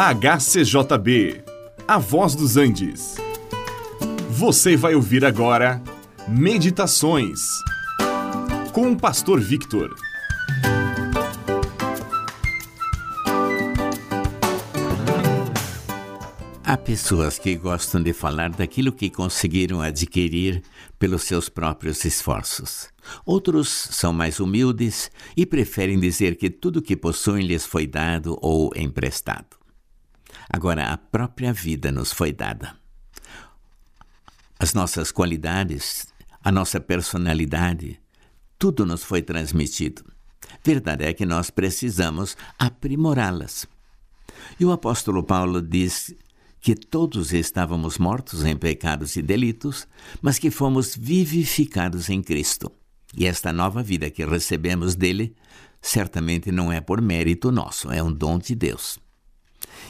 HCJB, A Voz dos Andes. Você vai ouvir agora Meditações com o Pastor Victor. Há pessoas que gostam de falar daquilo que conseguiram adquirir pelos seus próprios esforços. Outros são mais humildes e preferem dizer que tudo que possuem lhes foi dado ou emprestado. Agora, a própria vida nos foi dada. As nossas qualidades, a nossa personalidade, tudo nos foi transmitido. Verdade é que nós precisamos aprimorá-las. E o apóstolo Paulo diz que todos estávamos mortos em pecados e delitos, mas que fomos vivificados em Cristo. E esta nova vida que recebemos dele certamente não é por mérito nosso, é um dom de Deus.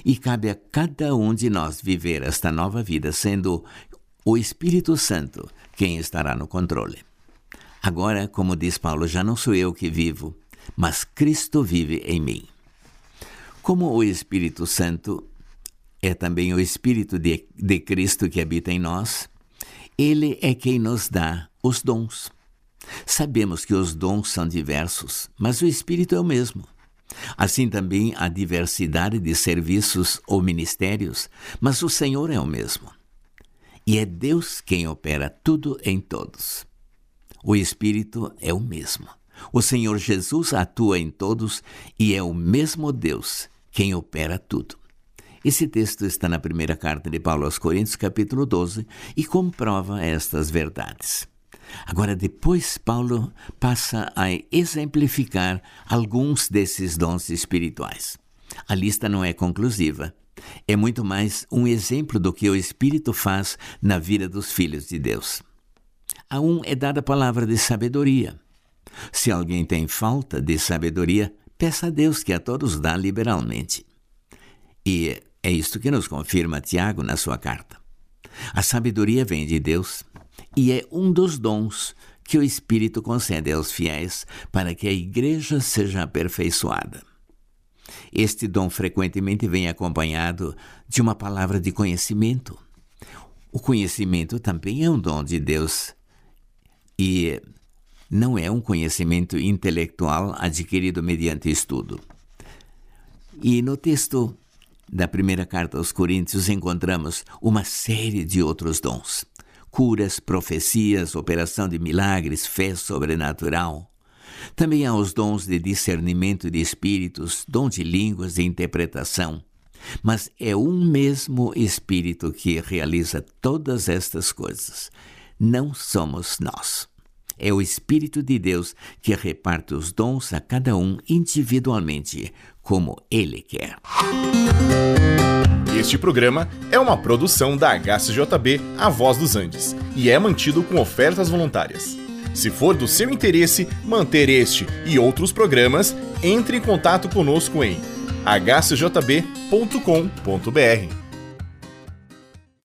E cabe a cada um de nós viver esta nova vida sendo o Espírito Santo quem estará no controle. Agora, como diz Paulo, já não sou eu que vivo, mas Cristo vive em mim. Como o Espírito Santo é também o Espírito de, de Cristo que habita em nós, ele é quem nos dá os dons. Sabemos que os dons são diversos, mas o Espírito é o mesmo. Assim também há diversidade de serviços ou ministérios, mas o Senhor é o mesmo. E é Deus quem opera tudo em todos. O Espírito é o mesmo. O Senhor Jesus atua em todos e é o mesmo Deus quem opera tudo. Esse texto está na primeira carta de Paulo aos Coríntios, capítulo 12, e comprova estas verdades. Agora, depois, Paulo passa a exemplificar alguns desses dons espirituais. A lista não é conclusiva. É muito mais um exemplo do que o Espírito faz na vida dos filhos de Deus. A um é dada a palavra de sabedoria. Se alguém tem falta de sabedoria, peça a Deus que a todos dá liberalmente. E é isto que nos confirma Tiago na sua carta. A sabedoria vem de Deus e é um dos dons que o Espírito concede aos fiéis para que a igreja seja aperfeiçoada. Este dom frequentemente vem acompanhado de uma palavra de conhecimento. O conhecimento também é um dom de Deus e não é um conhecimento intelectual adquirido mediante estudo. E no texto da primeira carta aos Coríntios encontramos uma série de outros dons: curas, profecias, operação de milagres, fé sobrenatural. Também há os dons de discernimento de espíritos, dom de línguas e interpretação. Mas é um mesmo Espírito que realiza todas estas coisas. Não somos nós. É o Espírito de Deus que reparte os dons a cada um individualmente, como Ele quer. Este programa é uma produção da HCJB A Voz dos Andes e é mantido com ofertas voluntárias. Se for do seu interesse manter este e outros programas, entre em contato conosco em hcjb.com.br.